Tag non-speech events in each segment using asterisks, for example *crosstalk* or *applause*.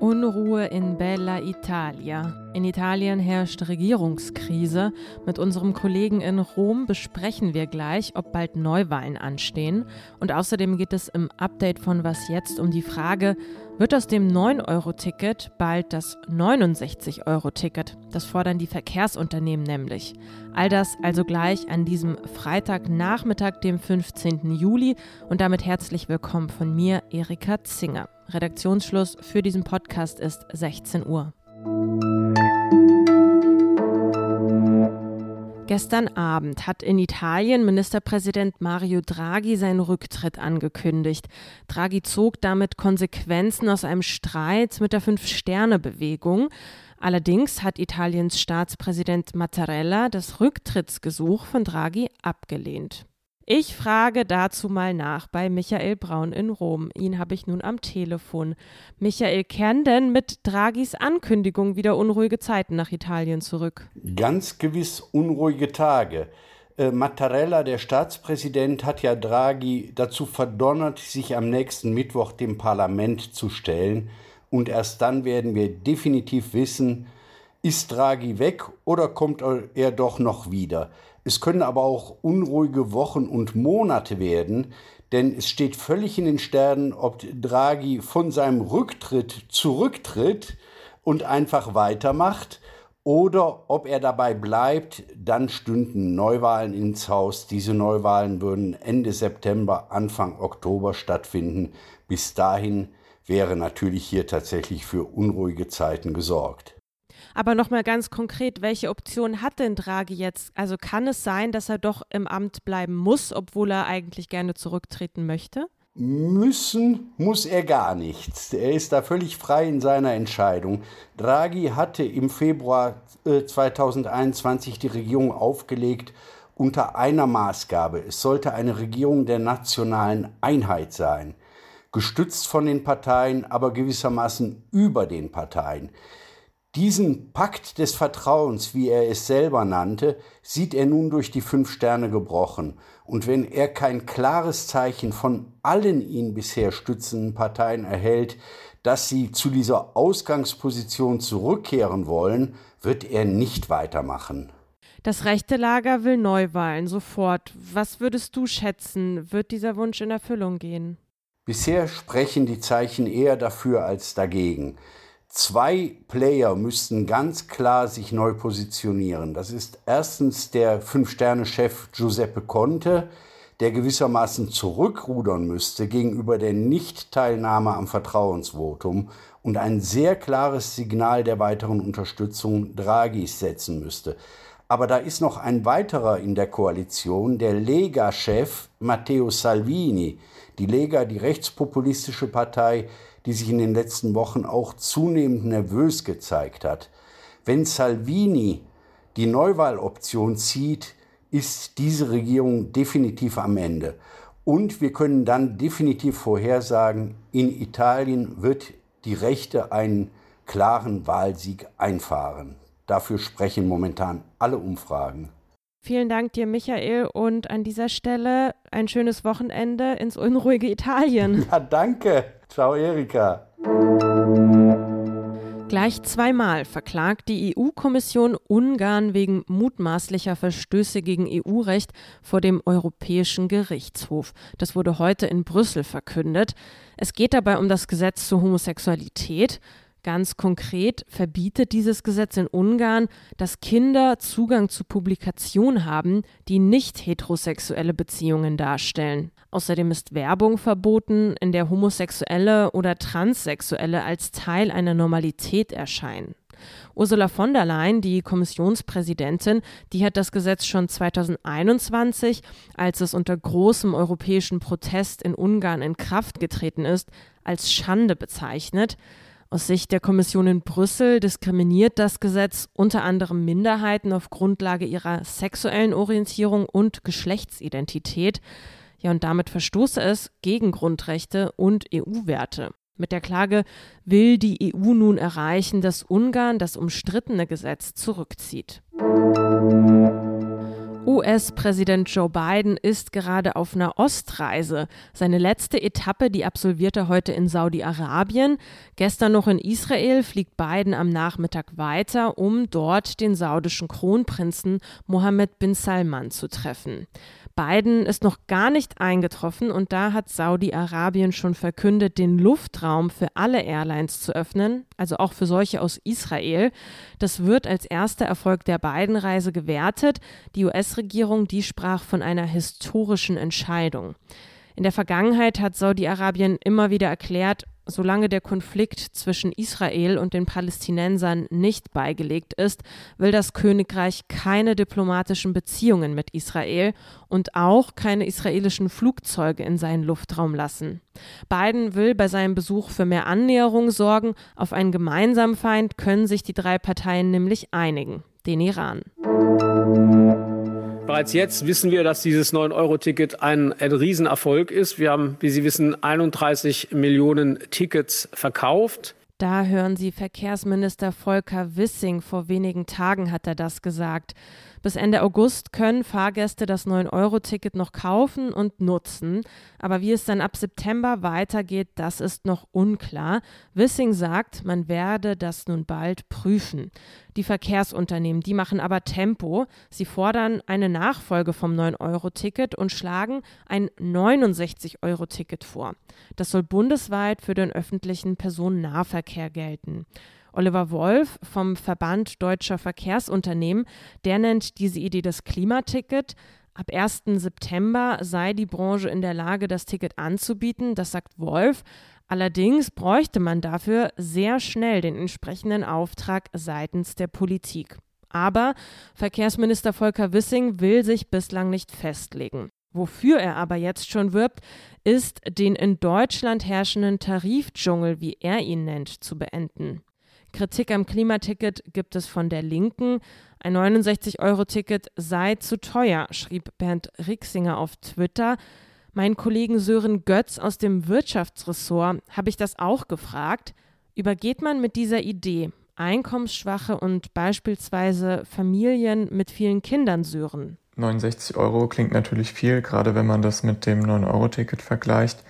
Unruhe in Bella Italia. In Italien herrscht Regierungskrise. Mit unserem Kollegen in Rom besprechen wir gleich, ob bald Neuwahlen anstehen. Und außerdem geht es im Update von Was jetzt um die Frage, wird aus dem 9-Euro-Ticket bald das 69-Euro-Ticket. Das fordern die Verkehrsunternehmen nämlich. All das also gleich an diesem Freitagnachmittag, dem 15. Juli. Und damit herzlich willkommen von mir, Erika Zinger. Redaktionsschluss für diesen Podcast ist 16 Uhr. Gestern Abend hat in Italien Ministerpräsident Mario Draghi seinen Rücktritt angekündigt. Draghi zog damit Konsequenzen aus einem Streit mit der Fünf-Sterne-Bewegung. Allerdings hat Italiens Staatspräsident Mattarella das Rücktrittsgesuch von Draghi abgelehnt. Ich frage dazu mal nach bei Michael Braun in Rom. Ihn habe ich nun am Telefon. Michael, kehren denn mit Draghis Ankündigung wieder unruhige Zeiten nach Italien zurück? Ganz gewiss unruhige Tage. Äh, Mattarella, der Staatspräsident, hat ja Draghi dazu verdonnert, sich am nächsten Mittwoch dem Parlament zu stellen. Und erst dann werden wir definitiv wissen, ist Draghi weg oder kommt er doch noch wieder? Es können aber auch unruhige Wochen und Monate werden, denn es steht völlig in den Sternen, ob Draghi von seinem Rücktritt zurücktritt und einfach weitermacht oder ob er dabei bleibt, dann stünden Neuwahlen ins Haus. Diese Neuwahlen würden Ende September, Anfang Oktober stattfinden. Bis dahin wäre natürlich hier tatsächlich für unruhige Zeiten gesorgt. Aber nochmal ganz konkret, welche Option hat denn Draghi jetzt? Also kann es sein, dass er doch im Amt bleiben muss, obwohl er eigentlich gerne zurücktreten möchte? Müssen muss er gar nichts. Er ist da völlig frei in seiner Entscheidung. Draghi hatte im Februar 2021 äh, die Regierung aufgelegt unter einer Maßgabe. Es sollte eine Regierung der nationalen Einheit sein, gestützt von den Parteien, aber gewissermaßen über den Parteien. Diesen Pakt des Vertrauens, wie er es selber nannte, sieht er nun durch die fünf Sterne gebrochen. Und wenn er kein klares Zeichen von allen ihn bisher stützenden Parteien erhält, dass sie zu dieser Ausgangsposition zurückkehren wollen, wird er nicht weitermachen. Das rechte Lager will Neuwahlen sofort. Was würdest du schätzen? Wird dieser Wunsch in Erfüllung gehen? Bisher sprechen die Zeichen eher dafür als dagegen. Zwei Player müssten ganz klar sich neu positionieren. Das ist erstens der Fünf-Sterne-Chef Giuseppe Conte, der gewissermaßen zurückrudern müsste gegenüber der Nichtteilnahme am Vertrauensvotum und ein sehr klares Signal der weiteren Unterstützung Draghis setzen müsste. Aber da ist noch ein weiterer in der Koalition, der Lega-Chef Matteo Salvini. Die Lega, die rechtspopulistische Partei, die sich in den letzten Wochen auch zunehmend nervös gezeigt hat. Wenn Salvini die Neuwahloption zieht, ist diese Regierung definitiv am Ende. Und wir können dann definitiv vorhersagen, in Italien wird die Rechte einen klaren Wahlsieg einfahren. Dafür sprechen momentan alle Umfragen. Vielen Dank dir, Michael, und an dieser Stelle ein schönes Wochenende ins unruhige Italien. *laughs* Ja, danke. Ciao, Erika. Gleich zweimal verklagt die EU-Kommission Ungarn wegen mutmaßlicher Verstöße gegen EU-Recht vor dem Europäischen Gerichtshof. Das wurde heute in Brüssel verkündet. Es geht dabei um das Gesetz zur Homosexualität. Ganz konkret verbietet dieses Gesetz in Ungarn, dass Kinder Zugang zu Publikationen haben, die nicht heterosexuelle Beziehungen darstellen. Außerdem ist Werbung verboten, in der Homosexuelle oder Transsexuelle als Teil einer Normalität erscheinen. Ursula von der Leyen, die Kommissionspräsidentin, die hat das Gesetz schon 2021, als es unter großem europäischen Protest in Ungarn in Kraft getreten ist, als Schande bezeichnet. Aus Sicht der Kommission in Brüssel diskriminiert das Gesetz unter anderem Minderheiten auf Grundlage ihrer sexuellen Orientierung und Geschlechtsidentität. Ja, und damit verstoße es gegen Grundrechte und EU-Werte. Mit der Klage will die EU nun erreichen, dass Ungarn das umstrittene Gesetz zurückzieht. US-Präsident Joe Biden ist gerade auf einer Ostreise. Seine letzte Etappe, die absolviert er heute in Saudi-Arabien. Gestern noch in Israel fliegt Biden am Nachmittag weiter, um dort den saudischen Kronprinzen Mohammed bin Salman zu treffen. Biden ist noch gar nicht eingetroffen und da hat Saudi-Arabien schon verkündet, den Luftraum für alle Airlines zu öffnen, also auch für solche aus Israel. Das wird als erster Erfolg der Biden-Reise gewertet. Die US-Regierung, die sprach von einer historischen Entscheidung. In der Vergangenheit hat Saudi-Arabien immer wieder erklärt, solange der Konflikt zwischen Israel und den Palästinensern nicht beigelegt ist, will das Königreich keine diplomatischen Beziehungen mit Israel und auch keine israelischen Flugzeuge in seinen Luftraum lassen. Biden will bei seinem Besuch für mehr Annäherung sorgen. Auf einen gemeinsamen Feind können sich die drei Parteien nämlich einigen, den Iran. Bereits jetzt wissen wir, dass dieses 9-Euro-Ticket ein, Riesenerfolg ist. Wir haben, wie Sie wissen, 31 Millionen Tickets verkauft. Da hören Sie Verkehrsminister Volker Wissing. Vor wenigen Tagen hat er das gesagt. Bis Ende August können Fahrgäste das 9-Euro-Ticket noch kaufen und nutzen. Aber wie es dann ab September weitergeht, das ist noch unklar. Wissing sagt, man werde das nun bald prüfen. Die Verkehrsunternehmen, die machen aber Tempo. Sie fordern eine Nachfolge vom 9-Euro-Ticket und schlagen ein 69-Euro-Ticket vor. Das soll bundesweit für den öffentlichen Personennahverkehr gelten. Oliver Wolf vom Verband Deutscher Verkehrsunternehmen, der nennt diese Idee das Klimaticket. Ab 1. September sei die Branche in der Lage, das Ticket anzubieten. Das sagt Wolf. Allerdings bräuchte man dafür sehr schnell den entsprechenden Auftrag seitens der Politik. Aber Verkehrsminister Volker Wissing will sich bislang nicht festlegen. Wofür er aber jetzt schon wirbt, ist, den in Deutschland herrschenden Tarifdschungel, wie er ihn nennt, zu beenden. Kritik am Klimaticket gibt es von der Linken. Ein 69-Euro-Ticket sei zu teuer, schrieb Bernd Rixinger auf Twitter. Meinen Kollegen Sören Götz aus dem Wirtschaftsressort habe ich das auch gefragt. Übergeht man mit dieser Idee Einkommensschwache und beispielsweise Familien mit vielen Kindern, Sören? 69 Euro klingt natürlich viel, gerade wenn man das mit dem 9-Euro-Ticket vergleicht.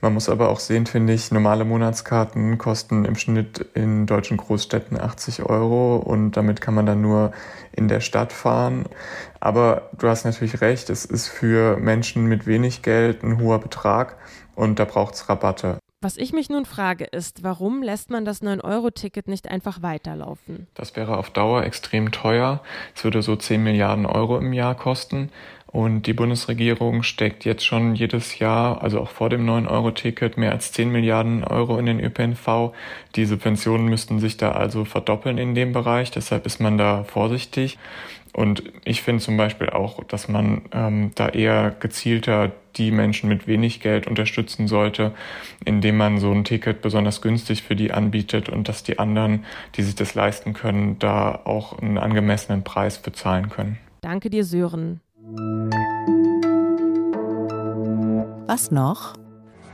Man muss aber auch sehen, finde ich, normale Monatskarten kosten im Schnitt in deutschen Großstädten 80 Euro und damit kann man dann nur in der Stadt fahren. Aber du hast natürlich recht, es ist für Menschen mit wenig Geld ein hoher Betrag und da braucht es Rabatte. Was ich mich nun frage, ist, warum lässt man das 9-Euro-Ticket nicht einfach weiterlaufen? Das wäre auf Dauer extrem teuer. Es würde so 10 Milliarden Euro im Jahr kosten. Und die Bundesregierung steckt jetzt schon jedes Jahr, also auch vor dem 9-Euro-Ticket, mehr als 10 Milliarden Euro in den ÖPNV. Die Subventionen müssten sich da also verdoppeln in dem Bereich. Deshalb ist man da vorsichtig. Und ich finde zum Beispiel auch, dass man ähm, da eher gezielter die Menschen mit wenig Geld unterstützen sollte, indem man so ein Ticket besonders günstig für die anbietet und dass die anderen, die sich das leisten können, da auch einen angemessenen Preis bezahlen können. Danke dir, Sören. Was noch?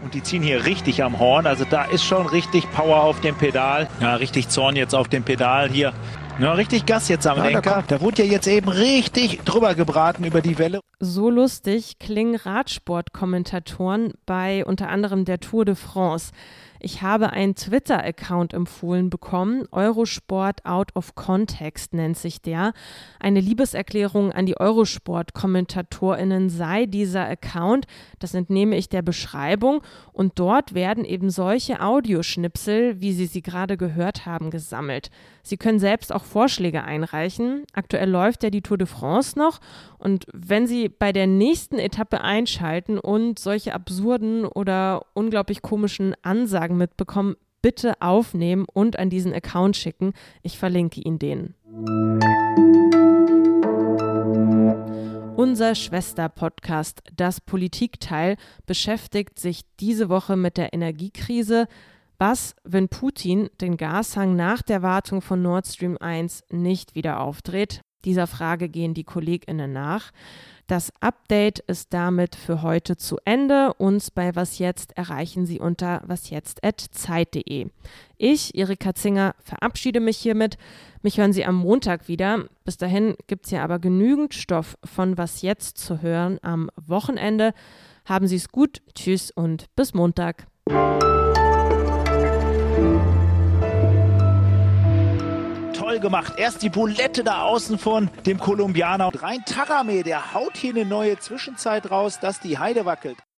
Und die ziehen hier richtig am Horn. Also da ist schon richtig Power auf dem Pedal. Ja, richtig Zorn jetzt auf dem Pedal hier. Ja, richtig Gas jetzt am ja, Lenker. Da wurde ja jetzt eben richtig drüber gebraten über die Welle. So lustig klingen Radsportkommentatoren bei unter anderem der Tour de France. Ich habe einen Twitter-Account empfohlen bekommen. Eurosport Out of Context nennt sich der. Eine Liebeserklärung an die Eurosport-KommentatorInnen sei dieser Account. Das entnehme ich der Beschreibung. Und dort werden eben solche Audioschnipsel, wie Sie sie gerade gehört haben, gesammelt. Sie können selbst auch Vorschläge einreichen. Aktuell läuft ja die Tour de France noch. Und wenn Sie bei der nächsten Etappe einschalten und solche absurden oder unglaublich komischen Ansagen mitbekommen, bitte aufnehmen und an diesen Account schicken. Ich verlinke Ihnen den. Unser Schwester-Podcast, das Politikteil, beschäftigt sich diese Woche mit der Energiekrise. Was, wenn Putin den Gashang nach der Wartung von Nord Stream 1 nicht wieder aufdreht? Dieser Frage gehen die KollegInnen nach. Das Update ist damit für heute zu Ende. Uns bei Was Jetzt erreichen Sie unter wasjetzt.zeit.de. Ich, Erika Zinger, verabschiede mich hiermit. Mich hören Sie am Montag wieder. Bis dahin gibt es ja aber genügend Stoff von Was Jetzt zu hören am Wochenende. Haben Sie es gut. Tschüss und bis Montag. Gemacht. Erst die Bulette da außen von dem Kolumbianer. Rein Tarame, der haut hier eine neue Zwischenzeit raus, dass die Heide wackelt.